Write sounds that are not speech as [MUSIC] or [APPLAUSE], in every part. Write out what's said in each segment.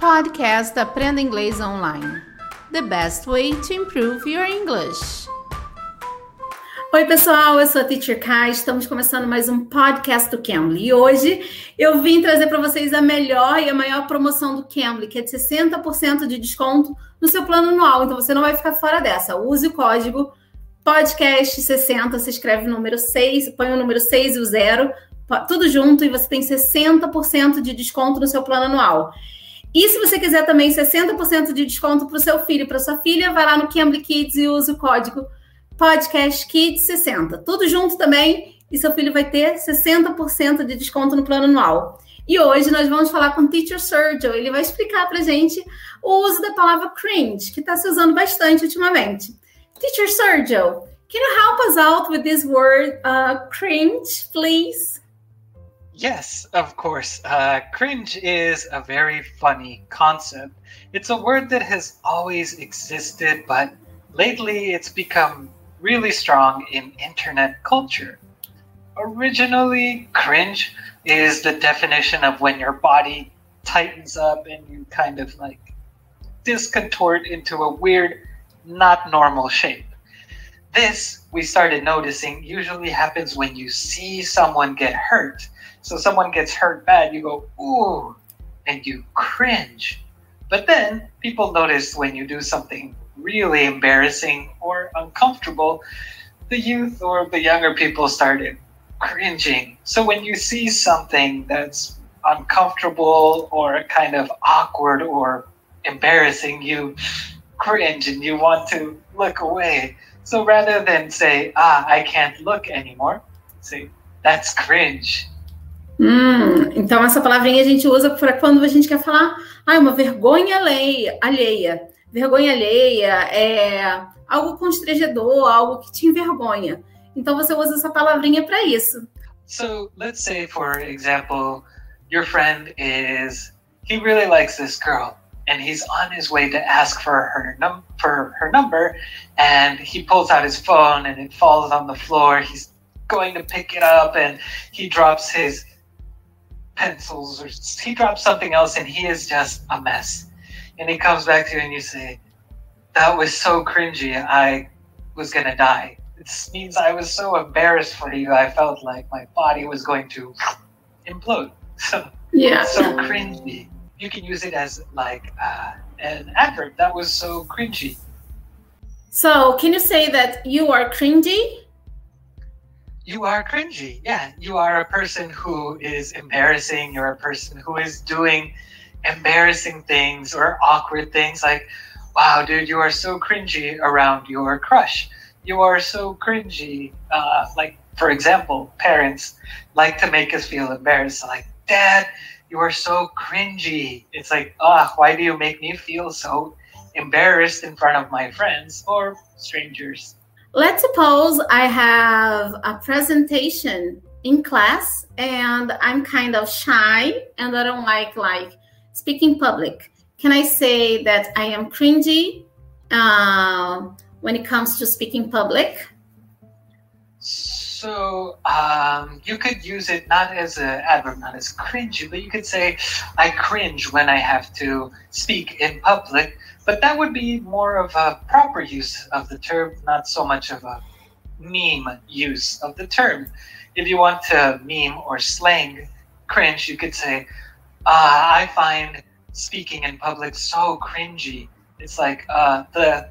Podcast Aprenda Inglês Online. The best way to improve your English. Oi, pessoal, eu sou a Teacher Kai. Estamos começando mais um podcast do Cambly. E hoje eu vim trazer para vocês a melhor e a maior promoção do Cambly, que é de 60% de desconto no seu plano anual. Então você não vai ficar fora dessa. Use o código podcast60, se escreve o número 6, põe o número 6 e o 0, tudo junto, e você tem 60% de desconto no seu plano anual. E se você quiser também 60% de desconto para o seu filho, para sua filha, vai lá no Cambly Kids e use o código podcastkids60. Tudo junto também, e seu filho vai ter 60% de desconto no plano anual. E hoje nós vamos falar com o Teacher Sergio. Ele vai explicar para gente o uso da palavra cringe, que está se usando bastante ultimamente. Teacher Sergio, can you help us out with this word uh, cringe, please? Yes, of course. Uh, cringe is a very funny concept. It's a word that has always existed, but lately it's become really strong in internet culture. Originally, cringe is the definition of when your body tightens up and you kind of like discontort into a weird, not normal shape. This, we started noticing, usually happens when you see someone get hurt so someone gets hurt bad, you go, ooh, and you cringe. But then people notice when you do something really embarrassing or uncomfortable, the youth or the younger people started cringing. So when you see something that's uncomfortable or kind of awkward or embarrassing, you cringe and you want to look away. So rather than say, ah, I can't look anymore, say, that's cringe. Hum, então essa palavrinha a gente usa para quando a gente quer falar, ah, uma vergonha alheia, alheia. Vergonha alheia é algo constrangedor, algo que te envergonha. Então você usa essa palavrinha para isso. So, let's say for example, your friend is he really likes this girl and he's on his way to ask for her num for her number and he pulls out his phone and it falls on the floor. He's going to pick it up and he drops his pencils or he drops something else and he is just a mess. And he comes back to you and you say, That was so cringy. I was going to die. It means I was so embarrassed for you. I felt like my body was going to [LAUGHS] implode. [LAUGHS] So, yeah. So cringy. You can use it as like uh, an adverb. That was so cringy. So, can you say that you are cringy? you are cringy. Yeah, you are a person who is embarrassing. You're a person who is doing embarrassing things or awkward things like, wow, dude, you are so cringy around your crush. You are so cringy. Uh, like, for example, parents like to make us feel embarrassed. Like, dad, you are so cringy. It's like, ah, oh, why do you make me feel so embarrassed in front of my friends or strangers? Let's suppose I have a presentation in class and I'm kind of shy and I don't like like speaking public. Can I say that I am cringy uh, when it comes to speaking public? So um, you could use it not as an adverb, not as cringy, but you could say, I cringe when I have to speak in public but that would be more of a proper use of the term, not so much of a meme use of the term. If you want to meme or slang cringe, you could say, uh, I find speaking in public so cringy. It's like uh, the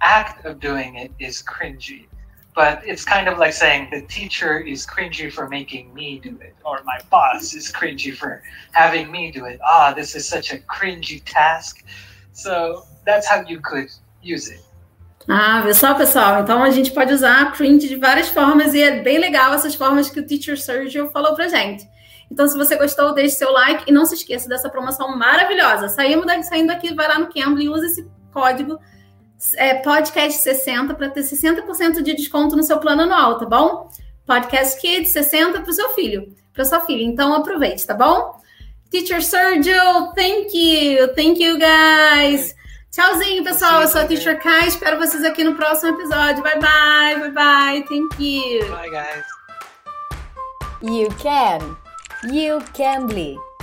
act of doing it is cringy. But it's kind of like saying the teacher is cringy for making me do it, or my boss is cringy for having me do it. Ah, this is such a cringy task. So that's how you could use it. Ah, viu só, pessoal? Então a gente pode usar cringe de várias formas e é bem legal essas formas que o Teacher Sergio falou pra gente. Então, se você gostou, deixe seu like e não se esqueça dessa promoção maravilhosa. Saímos daqui, saindo daqui, vai lá no Cambly e usa esse código é, podcast60 para ter 60% de desconto no seu plano anual, tá bom? Podcast Kids 60 para o seu filho, para sua filha. Então aproveite, tá bom? Teacher Sergio, thank you, thank you guys. Tchauzinho, pessoal. Eu sou a Teacher Kai. Espero vocês aqui no próximo episódio. Bye, bye. Bye, bye. Thank you. Bye, guys. You can. You can bleed.